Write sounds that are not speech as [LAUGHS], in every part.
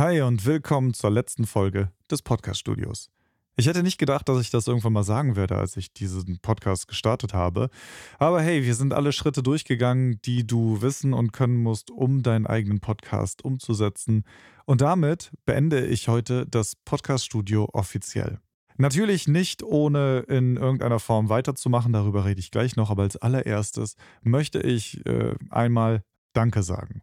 Hi und willkommen zur letzten Folge des Podcast-Studios. Ich hätte nicht gedacht, dass ich das irgendwann mal sagen werde, als ich diesen Podcast gestartet habe. Aber hey, wir sind alle Schritte durchgegangen, die du wissen und können musst, um deinen eigenen Podcast umzusetzen. Und damit beende ich heute das Podcast-Studio offiziell. Natürlich nicht ohne in irgendeiner Form weiterzumachen, darüber rede ich gleich noch, aber als allererstes möchte ich äh, einmal Danke sagen.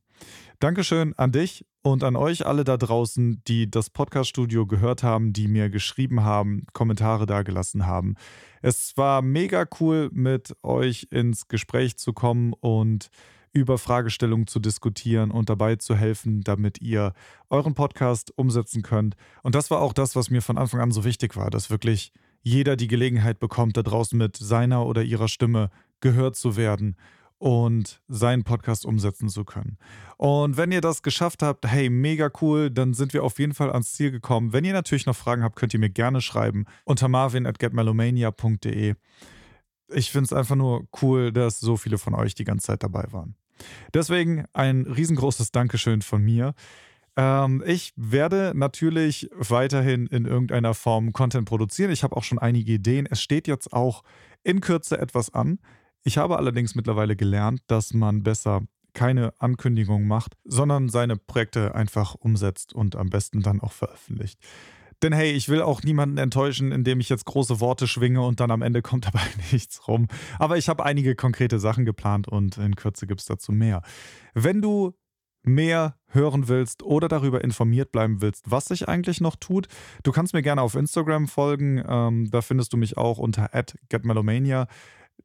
Dankeschön an dich und an euch alle da draußen, die das Podcast-Studio gehört haben, die mir geschrieben haben, Kommentare dagelassen haben. Es war mega cool, mit euch ins Gespräch zu kommen und über Fragestellungen zu diskutieren und dabei zu helfen, damit ihr euren Podcast umsetzen könnt. Und das war auch das, was mir von Anfang an so wichtig war, dass wirklich jeder die Gelegenheit bekommt, da draußen mit seiner oder ihrer Stimme gehört zu werden und seinen Podcast umsetzen zu können. Und wenn ihr das geschafft habt, hey, mega cool, dann sind wir auf jeden Fall ans Ziel gekommen. Wenn ihr natürlich noch Fragen habt, könnt ihr mir gerne schreiben unter marvin at getmelomania.de. Ich finde es einfach nur cool, dass so viele von euch die ganze Zeit dabei waren. Deswegen ein riesengroßes Dankeschön von mir. Ähm, ich werde natürlich weiterhin in irgendeiner Form Content produzieren. Ich habe auch schon einige Ideen. Es steht jetzt auch in Kürze etwas an. Ich habe allerdings mittlerweile gelernt, dass man besser keine Ankündigung macht, sondern seine Projekte einfach umsetzt und am besten dann auch veröffentlicht. Denn hey, ich will auch niemanden enttäuschen, indem ich jetzt große Worte schwinge und dann am Ende [LAUGHS] kommt dabei nichts rum. Aber ich habe einige konkrete Sachen geplant und in Kürze gibt es dazu mehr. Wenn du mehr hören willst oder darüber informiert bleiben willst, was sich eigentlich noch tut, du kannst mir gerne auf Instagram folgen. Ähm, da findest du mich auch unter getmelomania.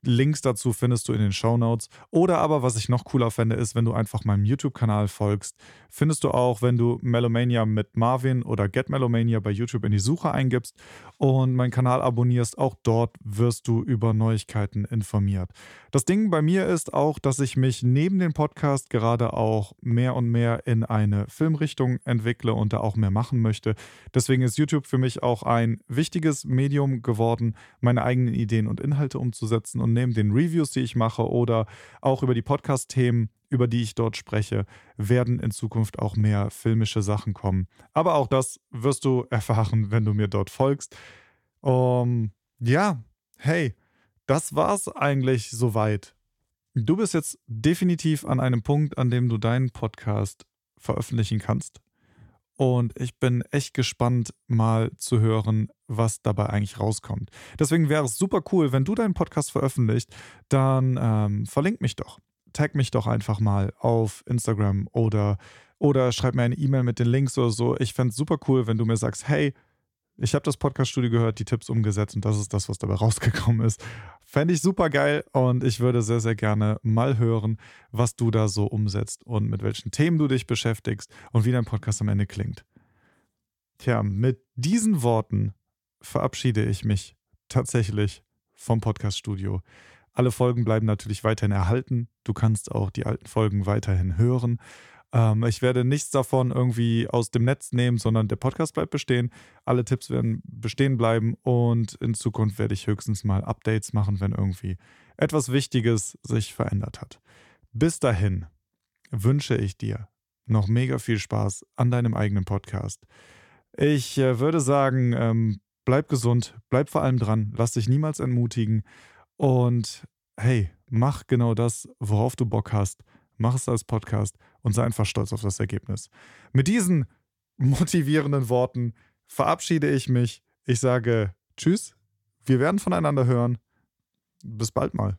Links dazu findest du in den Show Notes. Oder aber, was ich noch cooler fände, ist, wenn du einfach meinem YouTube-Kanal folgst. Findest du auch, wenn du Melomania mit Marvin oder Get Melomania bei YouTube in die Suche eingibst und meinen Kanal abonnierst. Auch dort wirst du über Neuigkeiten informiert. Das Ding bei mir ist auch, dass ich mich neben dem Podcast gerade auch mehr und mehr in eine Filmrichtung entwickle und da auch mehr machen möchte. Deswegen ist YouTube für mich auch ein wichtiges Medium geworden, meine eigenen Ideen und Inhalte umzusetzen und neben den Reviews, die ich mache oder auch über die Podcast-Themen, über die ich dort spreche, werden in Zukunft auch mehr filmische Sachen kommen. Aber auch das wirst du erfahren, [LAUGHS] wenn du mir dort folgst. Um, ja, hey, das war's eigentlich soweit. Du bist jetzt definitiv an einem Punkt, an dem du deinen Podcast veröffentlichen kannst. Und ich bin echt gespannt, mal zu hören, was dabei eigentlich rauskommt. Deswegen wäre es super cool, wenn du deinen Podcast veröffentlicht, dann ähm, verlink mich doch. Tag mich doch einfach mal auf Instagram oder, oder schreib mir eine E-Mail mit den Links oder so. Ich fände es super cool, wenn du mir sagst, hey, ich habe das Podcast-Studio gehört, die Tipps umgesetzt und das ist das, was dabei [LAUGHS] rausgekommen ist. Fände ich super geil und ich würde sehr, sehr gerne mal hören, was du da so umsetzt und mit welchen Themen du dich beschäftigst und wie dein Podcast am Ende klingt. Tja, mit diesen Worten verabschiede ich mich tatsächlich vom Podcast-Studio. Alle Folgen bleiben natürlich weiterhin erhalten. Du kannst auch die alten Folgen weiterhin hören. Ähm, ich werde nichts davon irgendwie aus dem Netz nehmen, sondern der Podcast bleibt bestehen. Alle Tipps werden bestehen bleiben und in Zukunft werde ich höchstens mal Updates machen, wenn irgendwie etwas Wichtiges sich verändert hat. Bis dahin wünsche ich dir noch mega viel Spaß an deinem eigenen Podcast. Ich äh, würde sagen, ähm, bleib gesund, bleib vor allem dran, lass dich niemals entmutigen und hey, mach genau das, worauf du Bock hast mach es als Podcast und sei einfach stolz auf das Ergebnis. Mit diesen motivierenden Worten verabschiede ich mich. Ich sage Tschüss, wir werden voneinander hören. Bis bald mal.